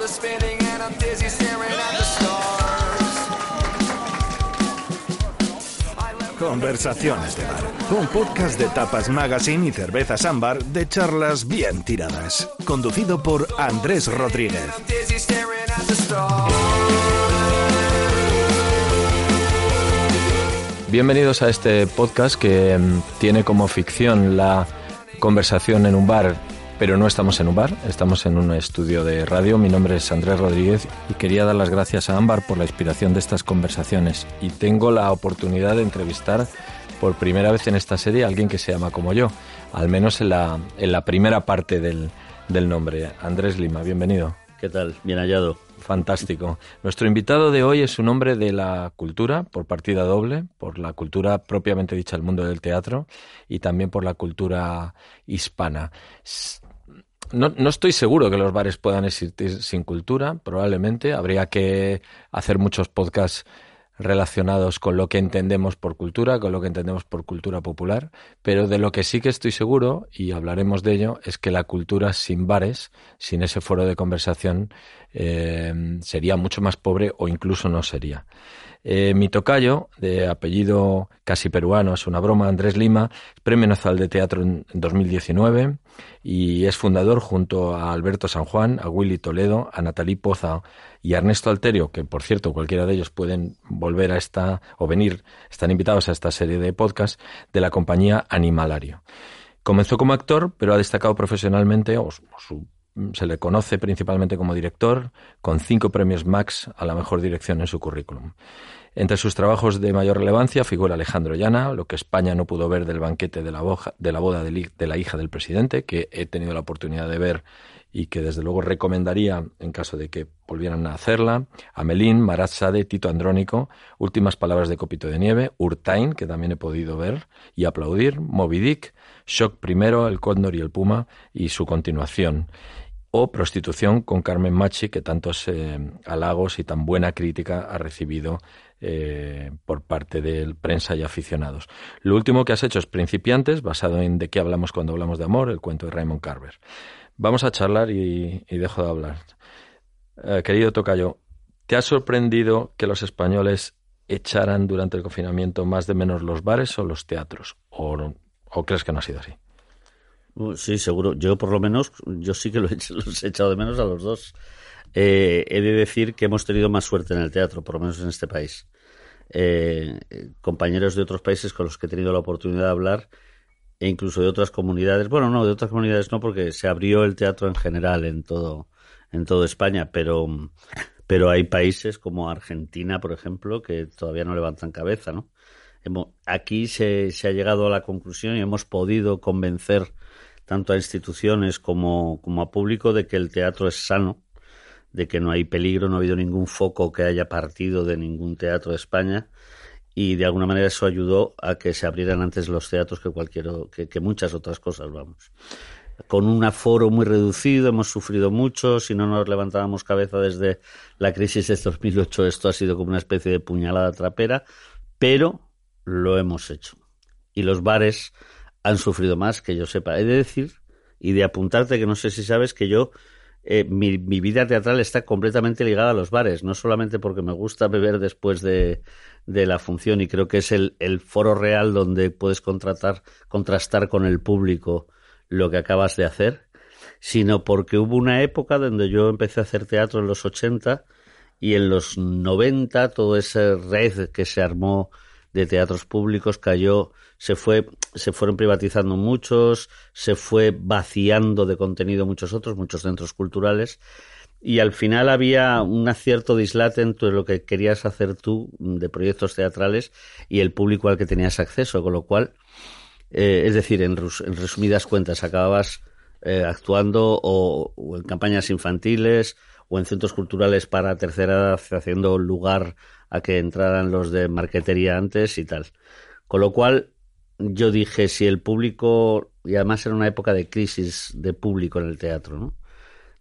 world is spinning and I'm dizzy staring at the stars. Conversaciones de bar. Un podcast de Tapas Magazine y Cervezas Ámbar de charlas bien tiradas. Conducido por Andrés Rodríguez. Bienvenidos a este podcast que mm, tiene como ficción la conversación en un bar, pero no estamos en un bar, estamos en un estudio de radio. Mi nombre es Andrés Rodríguez y quería dar las gracias a Ámbar por la inspiración de estas conversaciones. Y tengo la oportunidad de entrevistar por primera vez en esta serie a alguien que se llama como yo, al menos en la, en la primera parte del, del nombre. Andrés Lima, bienvenido. ¿Qué tal? Bien hallado. Fantástico. Nuestro invitado de hoy es un hombre de la cultura, por partida doble, por la cultura propiamente dicha del mundo del teatro y también por la cultura hispana. No, no estoy seguro que los bares puedan existir sin cultura, probablemente. Habría que hacer muchos podcasts relacionados con lo que entendemos por cultura, con lo que entendemos por cultura popular, pero de lo que sí que estoy seguro, y hablaremos de ello, es que la cultura sin bares, sin ese foro de conversación, eh, sería mucho más pobre o incluso no sería. Eh, mi tocayo, de apellido casi peruano, es una broma, Andrés Lima, Premio Nacional de Teatro en 2019 y es fundador junto a Alberto San Juan, a Willy Toledo, a Natalí Poza y a Ernesto Alterio, que por cierto cualquiera de ellos pueden volver a esta o venir, están invitados a esta serie de podcast de la compañía Animalario. Comenzó como actor, pero ha destacado profesionalmente, o su- se le conoce principalmente como director, con cinco premios Max a la mejor dirección en su currículum. Entre sus trabajos de mayor relevancia figura Alejandro Llana, lo que España no pudo ver del banquete de la, boda de la hija del presidente, que he tenido la oportunidad de ver y que desde luego recomendaría en caso de que volvieran a hacerla. Amelín, Marat Sade, Tito Andrónico, Últimas palabras de Copito de Nieve, Urtain, que también he podido ver y aplaudir, Moby Dick, Shock primero, El Cóndor y el Puma y su continuación. O Prostitución con Carmen Machi, que tantos eh, halagos y tan buena crítica ha recibido eh, por parte de prensa y aficionados. Lo último que has hecho es Principiantes, basado en De qué hablamos cuando hablamos de amor, el cuento de Raymond Carver. Vamos a charlar y, dejo de hablar. Eh, querido Tocayo, ¿te ha sorprendido que los españoles echaran durante el confinamiento más de menos los bares o los teatros? ¿O, no- o crees que no ha sido así? Sí, seguro. Yo por lo menos, yo sí que lo he los he echado de menos a los dos. Eh, he de decir que hemos tenido más suerte en el teatro, por lo menos en este país. Eh, eh, compañeros de otros países con los que he tenido la oportunidad de hablar e incluso de otras comunidades. Bueno, no, de otras comunidades no, porque se abrió el teatro en general en todo, en toda España, pero, pero hay países como Argentina, por ejemplo, que todavía no levantan cabeza, ¿no? Aquí se, se ha llegado a la conclusión y hemos podido convencer tanto a instituciones como, como a público de que el teatro es sano, de que no hay peligro, no ha habido ningún foco que haya partido de ningún teatro de España y de alguna manera eso ayudó a que se abrieran antes los teatros que cualquier que, que muchas otras cosas, vamos. Con un aforo muy reducido, hemos sufrido mucho, si no nos levantábamos cabeza desde la crisis de 2008, esto ha sido como una especie de puñalada trapera, pero lo hemos hecho. Y los bares han sufrido más, que yo sepa. He de decir y de apuntarte que no sé si sabes que yo eh, mi, vida teatral está completamente ligada a los bares, no solamente porque me gusta beber después de, de la función y creo que es el, el foro real donde puedes contratar, contrastar con el público lo que acabas de hacer, sino porque hubo una época donde yo empecé a hacer teatro en los 80 y en los 90 toda esa red que se armó de teatros públicos cayó, se fue, se fueron privatizando muchos, se fue vaciando de contenido muchos otros, muchos centros culturales, y al final había un cierto dislate entre lo que querías hacer tú de proyectos teatrales y el público al que tenías acceso, con lo cual, eh, es decir, en, en resumidas cuentas, acababas eh, actuando o, o en campañas infantiles o en centros culturales para tercera edad, haciendo lugar a que entraran los de marquetería antes y tal. Con lo cual, yo dije, si el público, y además era una época de crisis de público en el teatro, ¿no?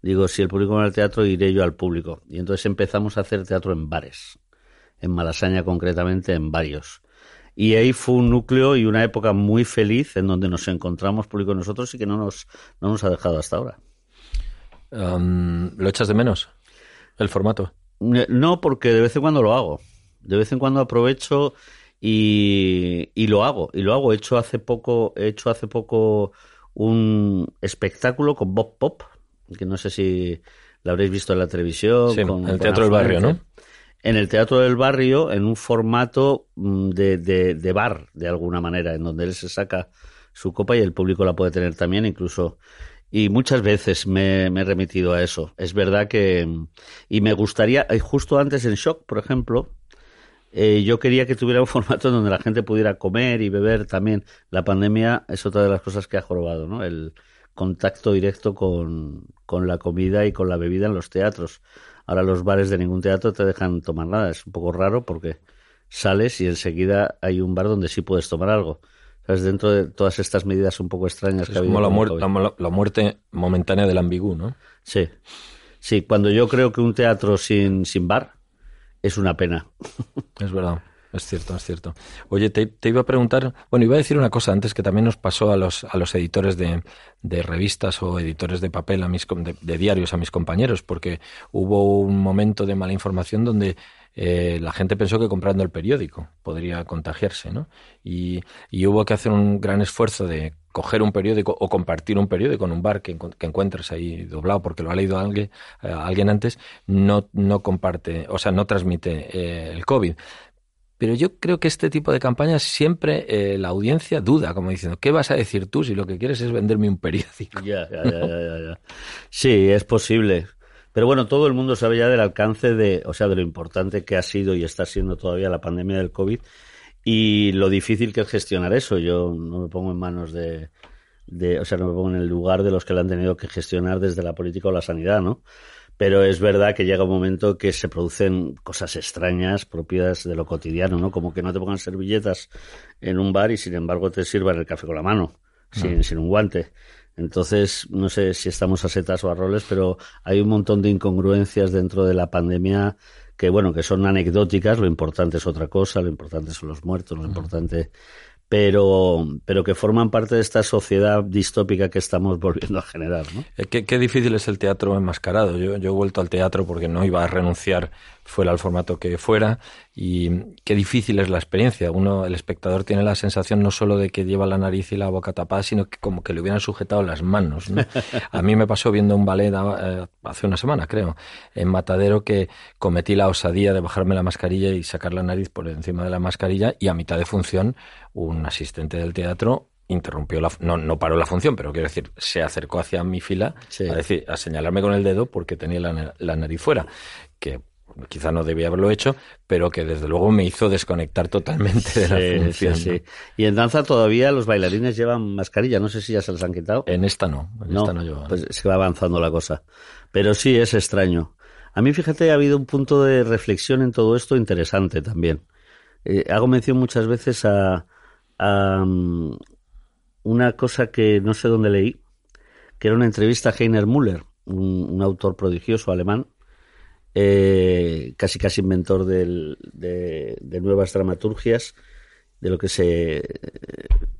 Digo, si el público va al teatro, iré yo al público. Y entonces empezamos a hacer teatro en bares, en Malasaña concretamente, en varios. Y ahí fue un núcleo y una época muy feliz en donde nos encontramos público nosotros y que no nos, no nos ha dejado hasta ahora. ¿Lo echas de menos? el formato. No, porque de vez en cuando lo hago. De vez en cuando aprovecho y, y lo hago. Y lo hago. He hecho hace poco, he hecho hace poco un espectáculo con Bob Pop, que no sé si lo habréis visto en la televisión. Sí, con- en el con Teatro del Barrio. ¿no? En el Teatro del Barrio, en un formato mm, de, de, de bar, de alguna manera, en donde él se saca su copa y el público la puede tener también, incluso. Y muchas veces me, me he remitido a eso. Es verdad que. Y me gustaría, eh, justo antes en Shock, por ejemplo, eh, yo quería que tuviera un formato donde la gente pudiera comer y beber también. La pandemia es otra de las cosas que ha jorobado, ¿no? El contacto directo con, con la comida y con la bebida en los teatros. Ahora los bares de ningún teatro te dejan tomar nada. Es un poco raro porque sales y enseguida hay un bar donde sí puedes tomar algo. ¿Sabes? Dentro de todas estas medidas un poco extrañas Es que como la, muer- la muerte momentánea del ambigú, ¿no? Sí. Sí, cuando yo creo que un teatro sin, sin bar es una pena. Es verdad, es cierto, es cierto. Oye, te, iba a preguntar, bueno, iba a decir una cosa antes que también nos pasó a los, a los editores de, de revistas o editores de papel, a mis, de, de diarios, a mis compañeros, porque hubo un momento de mala información donde eh, la gente pensó que comprando el periódico podría contagiarse, ¿no? Y, y hubo que hacer un gran esfuerzo de coger un periódico o compartir un periódico en un bar que, que encuentres ahí doblado porque lo ha leído alguien, eh, alguien antes, no, no comparte, o sea, no transmite eh, el COVID. Pero yo creo que este tipo de campañas siempre eh, la audiencia duda, como diciendo, ¿qué vas a decir tú si lo que quieres es venderme un periódico? Ya, ya, ya, ya, ya, ya. Sí, es posible. Pero bueno, todo el mundo sabe ya del alcance de, o sea, de lo importante que ha sido y está siendo todavía la pandemia del COVID y lo difícil que es gestionar eso. Yo no me pongo en manos de, de, o sea, no me pongo en el lugar de los que lo han tenido que gestionar desde la política o la sanidad, ¿no? Pero es verdad que llega un momento que se producen cosas extrañas propias de lo cotidiano, ¿no? Como que no te pongan servilletas en un bar y sin embargo te sirvan el café con la mano, sin, sin un guante. Entonces, no sé si estamos a setas o a roles, pero hay un montón de incongruencias dentro de la pandemia que, bueno, que son anecdóticas. Lo importante es otra cosa, lo importante son los muertos, lo importante. Pero, pero que forman parte de esta sociedad distópica que estamos volviendo a generar, ¿no? Eh, Qué, qué difícil es el teatro enmascarado. Yo, yo he vuelto al teatro porque no iba a renunciar fuera al formato que fuera y qué difícil es la experiencia. Uno, el espectador tiene la sensación no solo de que lleva la nariz y la boca tapada, sino que como que le hubieran sujetado las manos. ¿no? A mí me pasó viendo un ballet eh, hace una semana, creo, en Matadero que cometí la osadía de bajarme la mascarilla y sacar la nariz por encima de la mascarilla y a mitad de función un asistente del teatro interrumpió la no no paró la función pero quiero decir se acercó hacia mi fila Sí. a decir a señalarme con el dedo porque tenía la, la nariz fuera que quizá no debía haberlo hecho pero que desde luego me hizo desconectar totalmente de la Sí, función sí, ¿no? sí. Y en danza todavía los bailarines llevan mascarilla. No sé si ya se las han quitado. en esta no en No, esta no llevaba. pues se va avanzando la cosa. Pero sí es extraño. A mí, fíjate, ha habido un punto de reflexión en todo esto interesante también. Eh, hago mención muchas veces a, a, mm, una cosa que no sé dónde leí, que era una entrevista a Heiner Müller, un, un autor prodigioso alemán, eh, casi casi inventor del- de, nuevas dramaturgias, de lo que se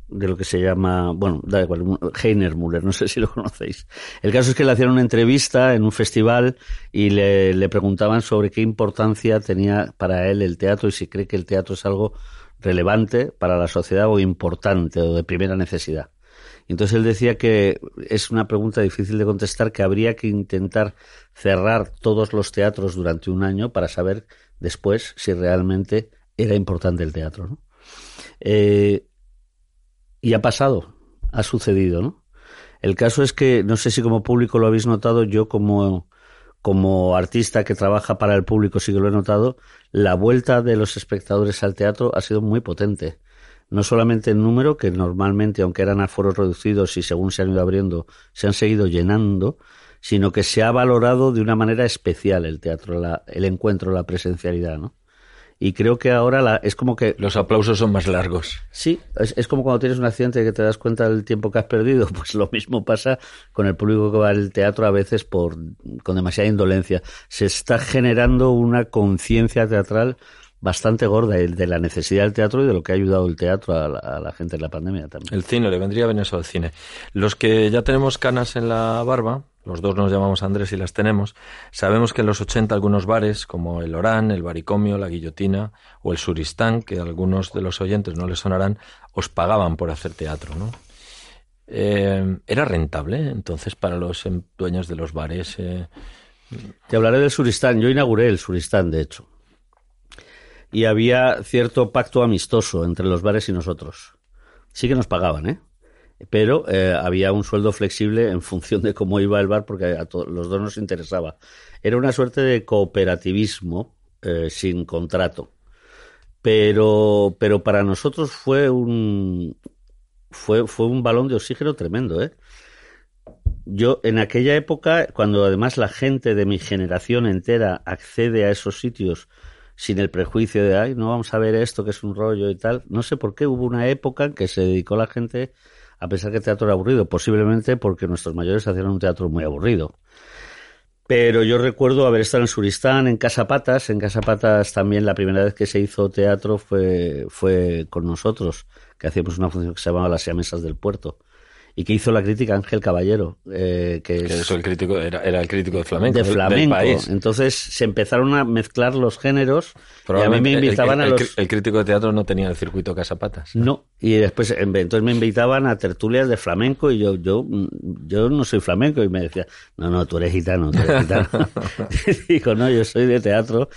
de lo que se llama, bueno, da igual, Heiner Müller, no sé si lo conocéis. El caso es que le hacían una entrevista en un festival y le, le preguntaban sobre qué importancia tenía para él el teatro y si cree que el teatro es algo relevante para la sociedad o importante o de primera necesidad. Entonces él decía que es una pregunta difícil de contestar, que habría que intentar cerrar todos los teatros durante un año para saber después si realmente era importante el teatro. Eh, y ha pasado, ha sucedido, ¿no? El caso es que, no sé si como público lo habéis notado, yo como, como artista que trabaja para el público sí que lo he notado, la vuelta de los espectadores al teatro ha sido muy potente. No solamente en número, que normalmente, aunque eran aforos reducidos y según se han ido abriendo, se han seguido llenando, sino que se ha valorado de una manera especial el teatro, la- el encuentro, la presencialidad, ¿no? Y creo que ahora la, es como que los aplausos son más largos Sí, es, es como cuando tienes un accidente que te das cuenta del tiempo que has perdido, pues lo mismo pasa con el público que va al teatro a veces por con demasiada indolencia. Se está generando una conciencia teatral bastante gorda el de la necesidad del teatro y de lo que ha ayudado el teatro a la, a la gente en la pandemia también. El cine, le vendría bien eso al cine. Los que ya tenemos canas en la barba, los dos nos llamamos Andrés y las tenemos, sabemos que en los 80 algunos bares, como el Orán, el Baricomio, la Guillotina o el Suristán, que a algunos de los oyentes no les sonarán, os pagaban por hacer teatro, ¿no? Eh, ¿Era rentable entonces para los em, dueños de los bares? eh, Te hablaré del Suristán. Yo inauguré el Suristán, de hecho. Y había cierto pacto amistoso entre los bares y nosotros. Sí que nos pagaban, ¿eh? Pero eh, había un sueldo flexible en función de cómo iba el bar, porque a los dos nos interesaba. Era una suerte de cooperativismo eh, sin contrato. Pero, pero para nosotros fue un, fue, fue un balón de oxígeno tremendo, ¿eh? Yo en aquella época, cuando además la gente de mi generación entera accede a esos sitios sin el prejuicio de, ay, no vamos a ver esto que es un rollo y tal, no sé por qué hubo una época en que se dedicó la gente a pensar que el teatro era aburrido, posiblemente porque nuestros mayores hacían un teatro muy aburrido. Pero yo recuerdo haber estado en Suristán, en Casa Patas. En Casa Patas también la primera vez que se hizo teatro fue, fue con nosotros, que hacíamos una función que se llamaba Las Siamesas del Puerto. Y que hizo la crítica Ángel Caballero, eh, que, que es eso el crítico era, era el crítico de flamenco, de del flamenco. país. Entonces se empezaron a mezclar los géneros y a mí me el- invitaban el, a el los... cri- el crítico de teatro no tenía el circuito Casapatas. No, y después en- entonces me invitaban a tertulias de flamenco y yo yo yo no soy flamenco y me decía, "No, no, tú eres gitano, tú eres gitano." Digo, "No, yo soy de teatro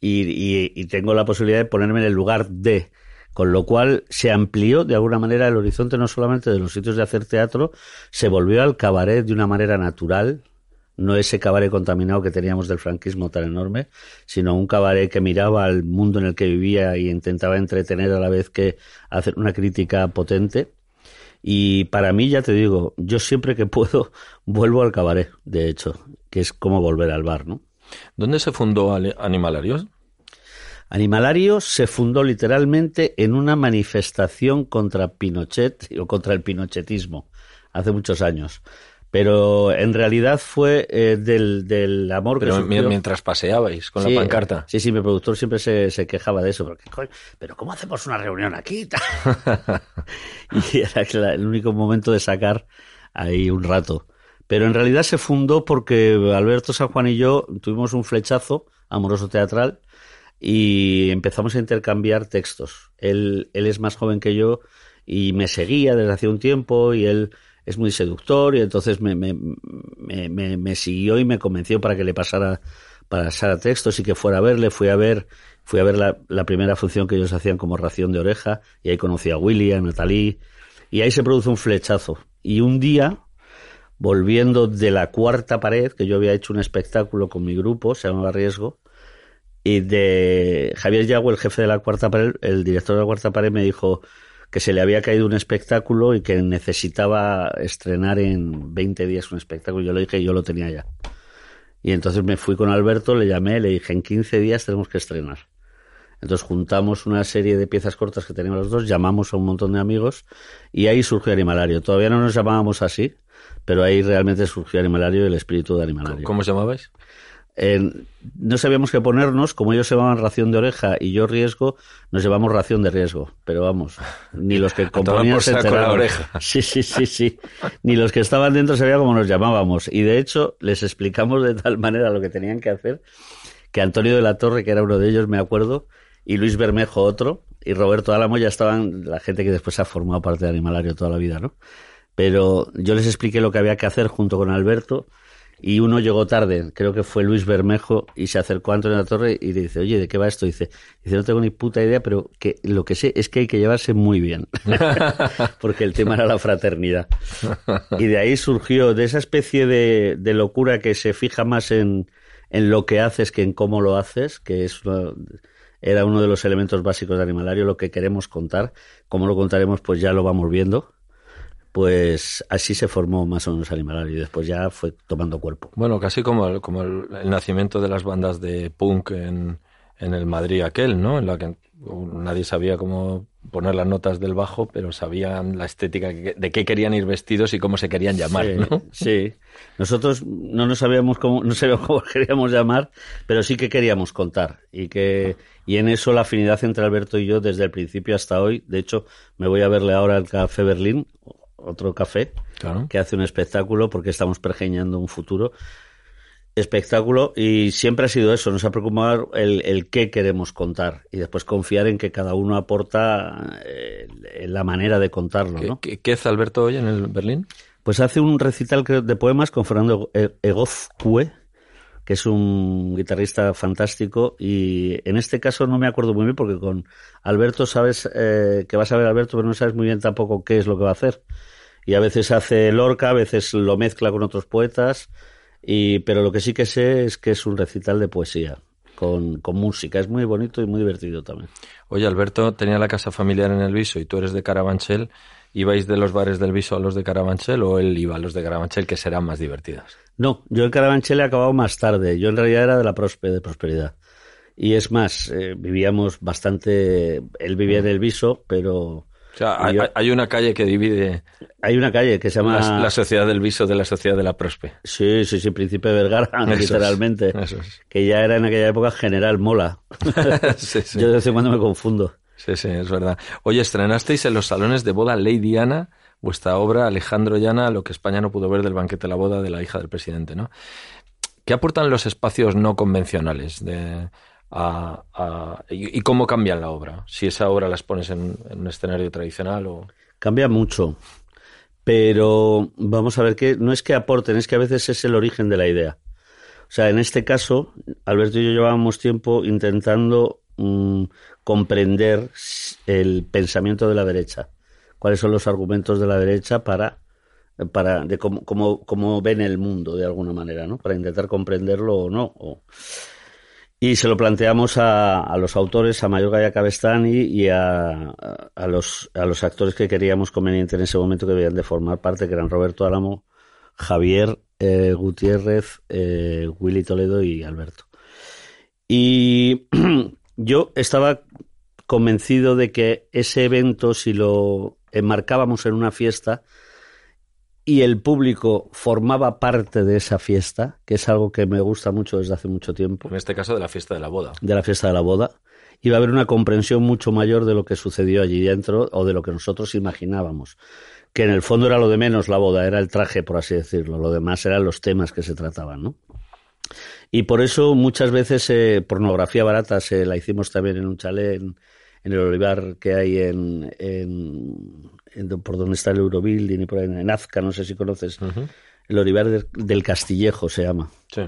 y, y- y tengo la posibilidad de ponerme en el lugar de con lo cual se amplió de alguna manera el horizonte no solamente de los sitios de hacer teatro, se volvió al cabaret de una manera natural, no ese cabaret contaminado que teníamos del franquismo tan enorme, sino un cabaret que miraba al mundo en el que vivía y intentaba entretener a la vez que hacer una crítica potente. Y para mí, ya te digo, yo siempre que puedo vuelvo al cabaret, de hecho, que es como volver al bar, ¿no? ¿Dónde se fundó Animalarios? Animalario se fundó literalmente en una manifestación contra Pinochet o contra el pinochetismo hace muchos años. Pero en realidad fue eh, del, del amor Pero que surgió. mientras paseabais con Sí, la pancarta. Sí, sí, mi productor siempre se, se quejaba de eso. Porque, "Coño, pero ¿cómo hacemos una reunión aquí? y era el único momento de sacar ahí un rato. Pero en realidad se fundó porque Alberto San Juan y yo tuvimos un flechazo amoroso teatral y empezamos a intercambiar textos. Él, él es más joven que yo y me seguía desde hace un tiempo y él es muy seductor y entonces me, me, me, me- siguió y me convenció para que le pasara para textos y que fuera a verle. Fui a ver, fui a ver la, la primera función que ellos hacían como ración de oreja y ahí conocí a Willy, a Natalie y ahí se produce un flechazo. Y un día, volviendo de la cuarta pared, que yo había hecho un espectáculo con mi grupo, se llamaba Riesgo, y de Javier Yago, el jefe de la cuarta pared, el director de la cuarta pared, me dijo que se le había caído un espectáculo y que necesitaba estrenar en 20 días un espectáculo. Yo le dije yo lo tenía ya. Y entonces me fui con Alberto, le llamé, le dije, en 15 días tenemos que estrenar. Entonces juntamos una serie de piezas cortas que teníamos los dos, llamamos a un montón de amigos y ahí surgió Animalario. Todavía no nos llamábamos así, pero ahí realmente surgió Animalario y el espíritu de Animalario. ¿Cómo os llamabais? Eh, no sabíamos qué ponernos, como ellos se llamaban ración de oreja y yo riesgo, nos llevamos ración de riesgo. Pero vamos, ni los que componían se saco la enteraron. oreja. Sí, sí, sí, sí. Ni los que estaban dentro sabían cómo nos llamábamos. Y de hecho, les explicamos de tal manera lo que tenían que hacer que Antonio de la Torre, que era uno de ellos, me acuerdo, y Luis Bermejo otro, y Roberto Álamo ya estaban, la gente que después ha formado parte de Animalario toda la vida, ¿no? Pero yo les expliqué lo que había que hacer junto con Alberto, y uno llegó tarde, creo que fue Luis Bermejo, y se acercó a Antonio de la Torre y le dice, oye, ¿de qué va esto? Dice, dice, no tengo ni puta idea, pero que lo que sé es que hay que llevarse muy bien. Porque el tema era la fraternidad. Y de ahí surgió, de esa especie de, de locura que se fija más en, en lo que haces que en cómo lo haces, que es una- era uno de los elementos básicos de Animalario, lo que queremos contar. Cómo lo contaremos, pues ya lo vamos viendo. Pues así se formó más o menos Animalario y después ya fue tomando cuerpo. Bueno, casi como el, como el, el nacimiento de las bandas de punk en, en el Madrid aquel, ¿no? En la que nadie sabía cómo poner las notas del bajo, pero sabían la estética que- de qué querían ir vestidos y cómo se querían llamar, Sí, ¿no? sí. Nosotros no nos sabíamos cómo, no sabíamos cómo queríamos llamar, pero sí que queríamos contar. Y que, y en eso la afinidad entre Alberto y yo desde el principio hasta hoy. De hecho, me voy a verle ahora al Café Berlín, otro café, Claro. que hace un espectáculo porque estamos pergeñando un futuro. Espectáculo y siempre ha sido eso, nos ha preocupado el, el qué queremos contar y después confiar en que cada uno aporta eh, la manera de contarlo, ¿Qué, ¿no? qué- qué hace Alberto hoy en el Berlín? Pues hace un recital creo, de poemas con Fernando E- Egozcue, que es un guitarrista fantástico. Y en este caso no me acuerdo muy bien porque con Alberto sabes eh, que vas a ver Alberto, pero no sabes muy bien tampoco qué es lo que va a hacer. Y a veces hace Lorca, a veces lo mezcla con otros poetas. Y, pero lo que sí que sé es que es un recital de poesía con, con música. Es muy bonito y muy divertido también. Oye, Alberto tenía la casa familiar en el Viso y tú eres de Carabanchel. ¿Ibais de los bares del Viso a los de Carabanchel o él iba a los de Carabanchel que serán más divertidos? No, yo en Carabanchel he acabado más tarde. Yo en realidad era de la prospe, de prosperidad. Y es más, eh, vivíamos bastante. Él vivía en el Viso, pero O sea, hay, yo- hay una calle que divide hay una calle que se llama. la, la sociedad del Viso de la sociedad de la Prospe. Sí, sí, sí, Príncipe Vergara, Eso es, literalmente. eso es. Que ya era en aquella época General Mola. sí, sí. Yo de vez en cuando me confundo. Sí, sí, es verdad. Oye, estrenasteis en los salones de boda Lady Ana vuestra obra Alejandro Llana, lo que España no pudo ver del banquete de la boda de la hija del presidente, ¿no? ¿Qué aportan los espacios no convencionales de, a- a- y, cómo cambian la obra? Si esa obra las pones en, un escenario tradicional o... Cambia mucho. Pero vamos a ver que no es que aporten, es que a veces es el origen de la idea. O sea, en este caso, Alberto y yo llevábamos tiempo intentando mm, comprender el pensamiento de la derecha. Cuáles son los argumentos de la derecha para, para de cómo, cómo, cómo ven el mundo de alguna manera, ¿no? Para intentar comprenderlo o no. y se lo planteamos a, a los autores, a Mayor Gaya Cabestani y a, a- a los, a los actores que queríamos conveniente en ese momento que debían de formar parte, que eran Roberto Álamo, Javier eh, Gutiérrez, eh, Willy Toledo y Alberto. Y yo estaba convencido de que ese evento, si lo enmarcábamos en una fiesta y el público formaba parte de esa fiesta, que es algo que me gusta mucho desde hace mucho tiempo, En este caso de la fiesta de la boda. de la fiesta de la boda, iba a haber una comprensión mucho mayor de lo que sucedió allí dentro o de lo que nosotros imaginábamos. Que en el fondo era lo de menos la boda, era el traje, por así decirlo. Lo demás eran los temas que se trataban, ¿no? Y por eso muchas veces eh, pornografía barata se la hicimos también en un chalet en, en el olivar que hay en, en- por donde está el Eurobuilding y por ahí en Azca, no sé si conoces. El olivar del- del Castillejo se llama. Sí.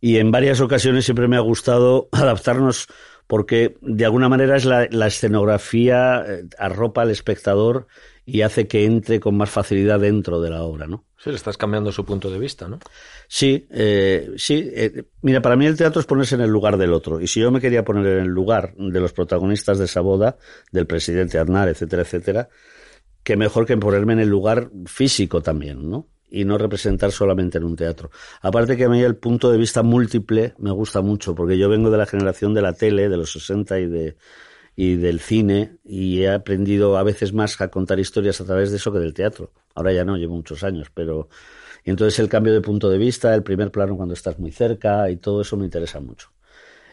Y en varias ocasiones siempre me ha gustado adaptarnos porque de alguna manera es la, la escenografía eh, arropa al espectador y hace que entre con más facilidad dentro de la obra, ¿no? Sí, le estás cambiando su punto de vista, ¿no? Sí, eh, sí. eh, mira, para mí el teatro es ponerse en el lugar del otro. Y si yo me quería poner en el lugar de los protagonistas de esa boda, del presidente Aznar, etcétera, etcétera, qué mejor que ponerme en el lugar físico también, ¿no? Y no representar solamente en un teatro. Aparte que a mí el punto de vista múltiple me gusta mucho, porque yo vengo de la generación de la tele, de los 60 y de y del cine y he aprendido a veces más a contar historias a través de eso que del teatro. Ahora ya no, llevo muchos años, pero entonces el cambio de punto de vista, el primer plano cuando estás muy cerca y todo eso me interesa mucho.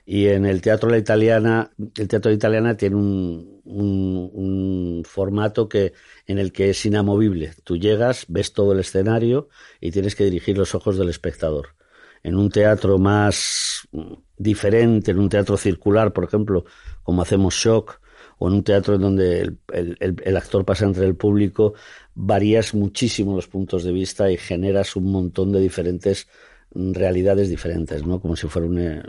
Y en el teatro la italiana, el teatro italiana tiene un, un, un formato que en el que es inamovible. Tú llegas, ves todo el escenario y tienes que dirigir los ojos del espectador. En un teatro más diferente, en un teatro circular, por ejemplo, como hacemos Shock, o en un teatro en donde el, el- actor pasa entre el público, varías muchísimo los puntos de vista y generas un montón de diferentes mm, realidades diferentes, ¿no? Como si fuera un, eh,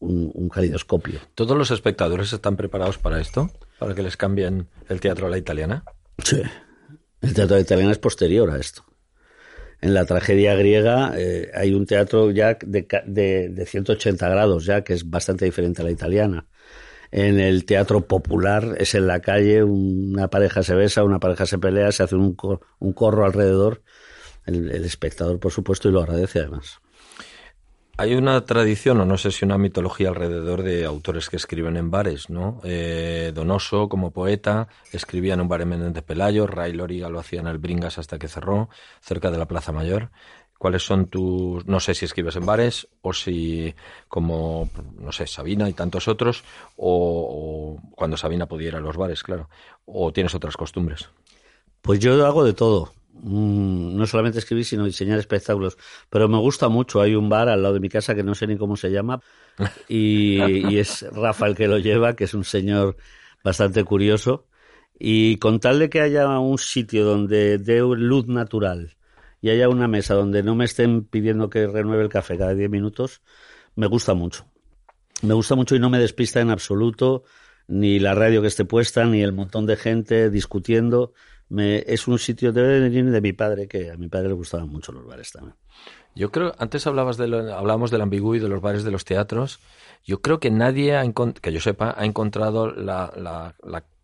un, un calidoscopio. ¿Todos los espectadores están preparados para esto? ¿Para que les cambien el teatro a la italiana? Sí. El teatro italiano es posterior a esto. En la tragedia griega eh, hay un teatro ya de, de, de 180 grados, ya que es bastante diferente a la italiana. En el teatro popular es en la calle, una pareja se besa, una pareja se pelea, se hace un, cor- un corro alrededor. El, el espectador, por supuesto, y lo agradece además. Hay una tradición, o no sé si una mitología alrededor de autores que escriben en bares, ¿no? Eh, Donoso, como poeta, escribía en un bar en Menéndez Pelayo, Ray Loriga lo hacía en el Bringas hasta que cerró, cerca de la Plaza Mayor. ¿Cuáles son tus, no sé si escribes en bares o si como, no sé, Sabina y tantos otros, o, o cuando Sabina pudiera a los bares, claro, o tienes otras costumbres? Pues yo hago de todo. Mm, no solamente escribir, sino diseñar espectáculos. Pero me gusta mucho. Hay un bar al lado de mi casa que no sé ni cómo se llama. Y, y es Rafa el que lo lleva, que es un señor bastante curioso. Y con tal de que haya un sitio donde dé luz natural y haya una mesa donde no me estén pidiendo que renueve el café cada 10 minutos, me gusta mucho. Me gusta mucho y no me despista en absoluto ni la radio que esté puesta, ni el montón de gente discutiendo. Es un sitio de, mi padre, que a mi padre le gustaban mucho los bares también. Yo creo, antes hablabas de lo, hablábamos del ambigú y de los bares de los teatros. Yo creo que nadie, ha que yo sepa, ha encontrado la,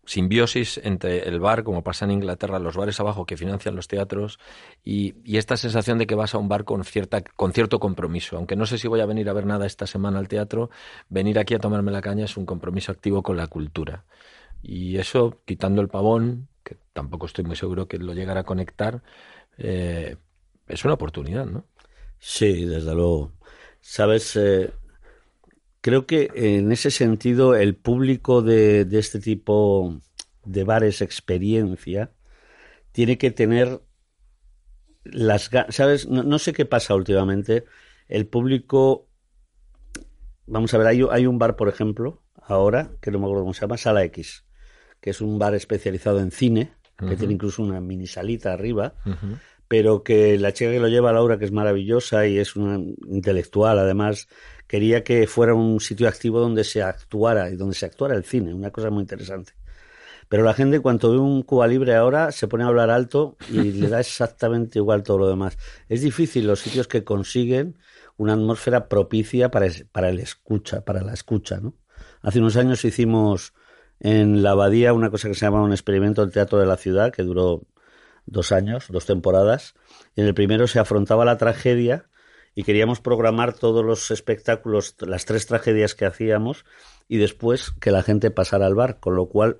simbiosis entre el bar, como pasa en Inglaterra, los bares abajo que financian los teatros, y, y esta sensación de que vas a un bar con, cierta, con cierto compromiso. Aunque no sé si voy a venir a ver nada esta semana al teatro, venir aquí a tomarme la caña es un compromiso activo con la cultura. Y eso, quitando el pavón, tampoco estoy muy seguro que lo llegara a conectar, eh, es una oportunidad, ¿no? Sí, desde luego. Sabes, eh, creo que en ese sentido el público de, de este tipo de bares experiencia tiene que tener las ¿sabes? No, no sé qué pasa últimamente. El público, vamos a ver, hay, hay un bar, por ejemplo, ahora, que no me acuerdo cómo se llama, Sala X, que es un bar especializado en cine, que tiene incluso una mini salita arriba, pero que la chica que lo lleva, Laura, que es maravillosa y es una intelectual, además, quería que fuera un sitio activo donde se actuara y donde se actuara el cine, una cosa muy interesante. Pero la gente, cuando ve un Cuba Libre ahora, se pone a hablar alto y le da exactamente igual todo lo demás. Es difícil los sitios que consiguen una atmósfera propicia para, para el escucha, para la escucha, ¿no? Hace unos años hicimos en la abadía una cosa que se llama un experimento del teatro de la ciudad, que duró dos años, dos temporadas. En el primero se afrontaba la tragedia y queríamos programar todos los espectáculos, las tres tragedias que hacíamos y después que la gente pasara al bar, con lo cual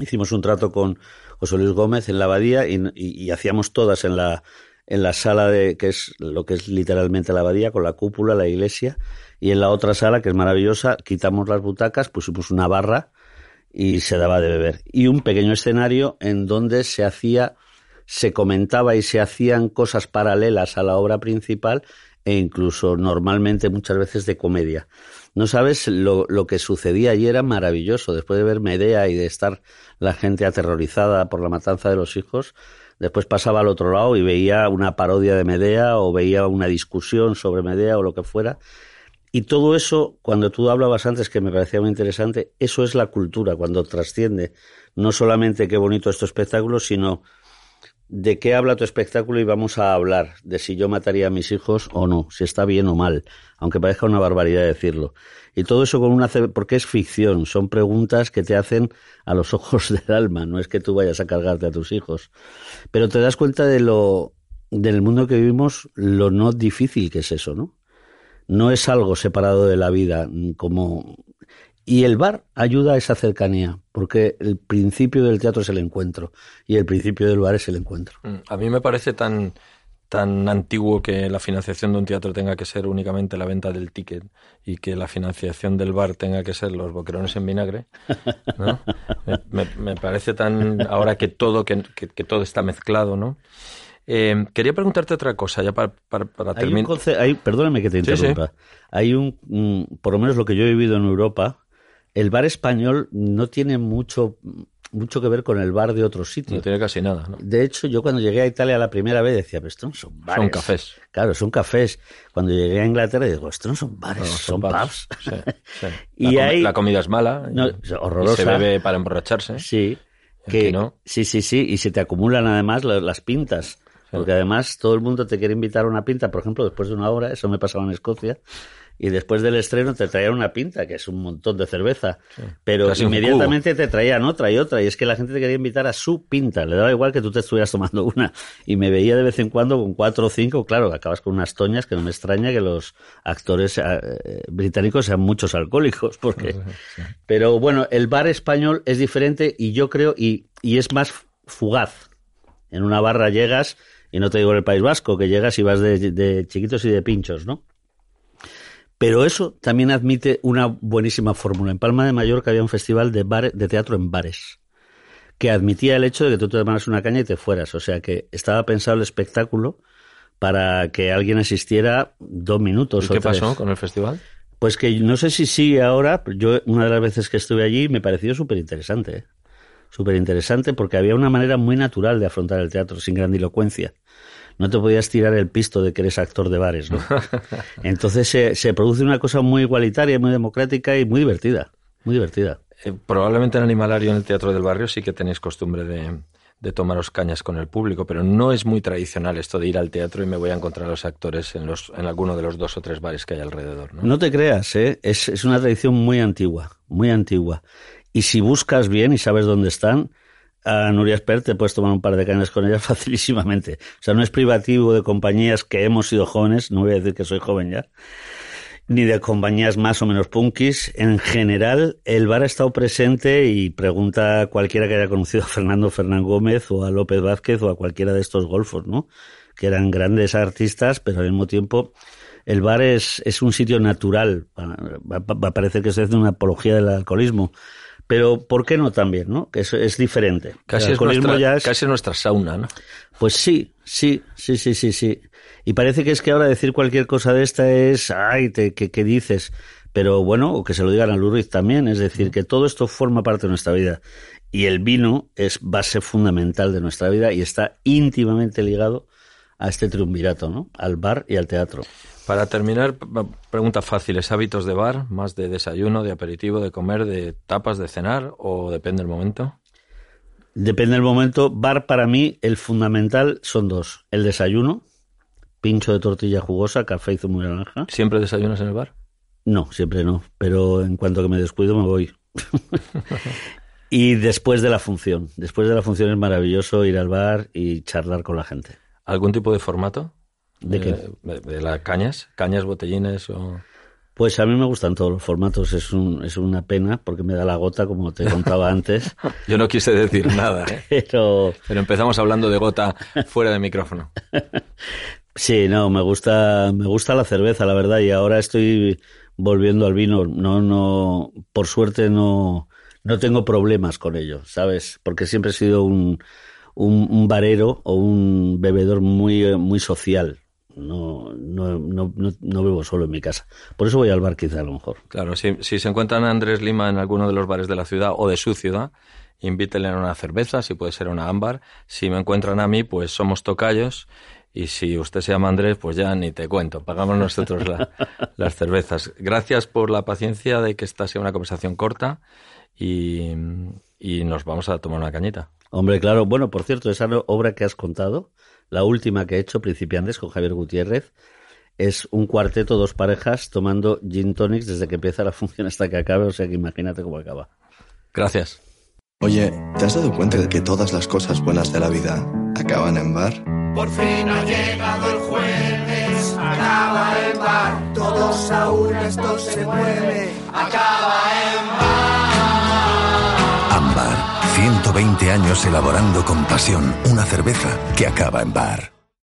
hicimos un trato con José Luis Gómez en la abadía y, y- y hacíamos todas en la en la sala de que es lo que es literalmente la abadía con la cúpula, la iglesia y en la otra sala que es maravillosa quitamos las butacas, pusimos una barra y se daba de beber y un pequeño escenario en donde se hacía se comentaba y se hacían cosas paralelas a la obra principal e incluso normalmente muchas veces de comedia. No sabes lo, lo que sucedía allí era maravilloso. Después de ver Medea y de estar la gente aterrorizada por la matanza de los hijos, después pasaba al otro lado y veía una parodia de Medea o veía una discusión sobre Medea o lo que fuera. Y todo eso, cuando tú hablabas antes, que me parecía muy interesante, eso es la cultura, cuando trasciende no solamente qué bonito este espectáculo, sino de qué habla tu espectáculo y vamos a hablar de si yo mataría a mis hijos o no, si está bien o mal, aunque parezca una barbaridad decirlo. Y todo eso con una porque es ficción, son preguntas que te hacen a los ojos del alma, no es que tú vayas a cargarte a tus hijos. Pero te das cuenta de lo del mundo que vivimos, lo no difícil que es eso, ¿no? No es algo separado de la vida, mm, como y el bar ayuda a esa cercanía, porque el principio del teatro es el encuentro y el principio del bar es el encuentro. Mm, A mí me parece tan, tan antiguo que la financiación de un teatro tenga que ser únicamente la venta del ticket y que la financiación del bar tenga que ser los boquerones en vinagre. ¿no? me, me- me parece tan ahora que todo que, que- que todo está mezclado, ¿no? Eh, quería preguntarte otra cosa ya para, para, para terminar. perdóname que te Sí, sí. interrumpa. Hay un, por lo menos lo que yo he vivido en Europa, el bar español no tiene mucho, mucho que ver con el bar de otros No sitios. tiene casi nada, ¿no? De hecho, yo cuando llegué a Italia la primera vez decía, pero esto no son bares. Son cafés. Claro, son cafés. Cuando llegué a Inglaterra digo, esto no son bares, No, son, pubs. Sí, sí. Y la, comi- hay- la comida es mala No, es horrorosa. y se bebe para emborracharse. Sí, que, que no. sí, sí, sí, y se te acumulan además la- las pintas, porque además todo el mundo te quiere invitar a una pinta, por ejemplo, después de una hora, eso me pasaba en Escocia, y después del estreno te traían una pinta, que es un montón de cerveza, pero inmediatamente te traían otra y otra, y es que la gente te quería invitar a su pinta, le daba igual que tú te estuvieras tomando una, y me veía de vez en cuando con cuatro o cinco, claro, acabas con unas toñas que no me extraña que los actores eh, británicos sean muchos alcohólicos, porque... Pero bueno, el bar español es diferente y yo creo, y, y es más fugaz. En una barra llegas, y no te digo en el País Vasco, que llegas y vas de, de chiquitos y de pinchos, ¿no? Pero eso también admite una buenísima fórmula. En Palma de Mallorca había un festival de, bar, de teatro en bares que admitía el hecho de que tú te tomaras una caña y te fueras. O sea que estaba pensado el espectáculo para que alguien asistiera dos minutos ¿Y o qué tres. pasó con el festival? Pues que no sé si sigue ahora, yo una de las veces que estuve allí me pareció súper interesante. Súper interesante porque había una manera muy natural de afrontar el teatro, sin grandilocuencia. No te podías tirar el pisto de que eres actor de bares, ¿no? Entonces se, se produce una cosa muy igualitaria, muy democrática y muy divertida. Muy divertida. Eh, probablemente en Animalario, en el Teatro del Barrio, sí que tenéis costumbre de, de tomaros cañas con el público, pero no es muy tradicional esto de ir al teatro y me voy a encontrar a los actores en, los, en alguno de los dos o tres bares que hay alrededor. ¿no? No te creas, ¿eh? es, es una tradición muy antigua, muy antigua. Y si buscas bien y sabes dónde están, a Nuria Espert te puedes tomar un par de cañas con ellas facilísimamente. O sea, no es privativo de compañías que hemos sido jóvenes, no voy a decir que soy joven ya, ni de compañías más o menos punkis. En general, el bar ha estado presente y pregunta a cualquiera que haya conocido a Fernando Fernán Gómez o a López Vázquez o a cualquiera de estos golfos, ¿no? Que eran grandes artistas, pero al mismo tiempo el bar es, es un sitio natural. Va, va- va a parecer que se hace una apología del alcoholismo. Pero ¿por qué no también, no? Que es, es diferente. Casi, el es nuestra, ya es... casi es nuestra sauna, ¿no? Pues sí, sí, sí, sí, sí, sí. Y parece que es que ahora decir cualquier cosa de esta es, ay, te, ¿qué, qué dices? Pero bueno, o que se lo digan a Lurriz también, es decir, que todo esto forma parte de nuestra vida. Y el vino es base fundamental de nuestra vida y está íntimamente ligado a este triunvirato, ¿no? Al bar y al teatro. Para terminar, preguntas fáciles. ¿Hábitos de bar? ¿Más de desayuno, de aperitivo, de comer, de tapas, de cenar? ¿O depende del momento? Depende del momento. Bar para mí, el fundamental son dos. El desayuno, pincho de tortilla jugosa, café y zumo de naranja. ¿Siempre desayunas en el bar? No, siempre no, pero en cuanto que me descuido me voy. y después de la función, después de la función es maravilloso ir al bar y charlar con la gente. ¿Algún tipo de formato? ¿De Eh, qué? De, de las cañas, cañas, botellines o... Pues a mí me gustan todos los formatos, es, un, es una pena porque me da la gota, como te contaba antes, Yo no quise decir nada, ¿eh? pero Pero empezamos hablando de gota fuera de micrófono. sí, no, me gusta, me gusta la cerveza, la verdad, y ahora estoy volviendo al vino. No, no, por suerte no, no tengo problemas con ello, ¿sabes? Porque siempre he sido un, un, un barero o un bebedor muy, eh, muy social. No, no, no, no, no bebo solo en mi casa. Por eso voy al bar quizá a lo mejor. Claro, si, si se encuentran a Andrés Lima en alguno de los bares de la ciudad o de su ciudad, invítenle a una cerveza, si puede ser una ámbar. Si me encuentran a mí, pues somos tocayos. Y si usted se llama Andrés, pues ya ni te cuento, pagamos nosotros la- las cervezas. Gracias por la paciencia de que esta sea una conversación corta y, y nos vamos a tomar una cañita. Hombre, claro. Bueno, por cierto, esa obra que has contado, la última que he hecho, Principiantes, con Javier Gutiérrez, es un cuarteto, dos parejas, tomando gin tonics desde que empieza la función hasta que acabe. O sea que imagínate cómo acaba. Gracias. Oye, ¿te has dado cuenta de que todas las cosas buenas de la vida acaban en bar? Por fin ha llegado el jueves, acaba el bar, todos a una esto se mueve, acaba en bar. 120 años elaborando con pasión una cerveza que acaba en bar.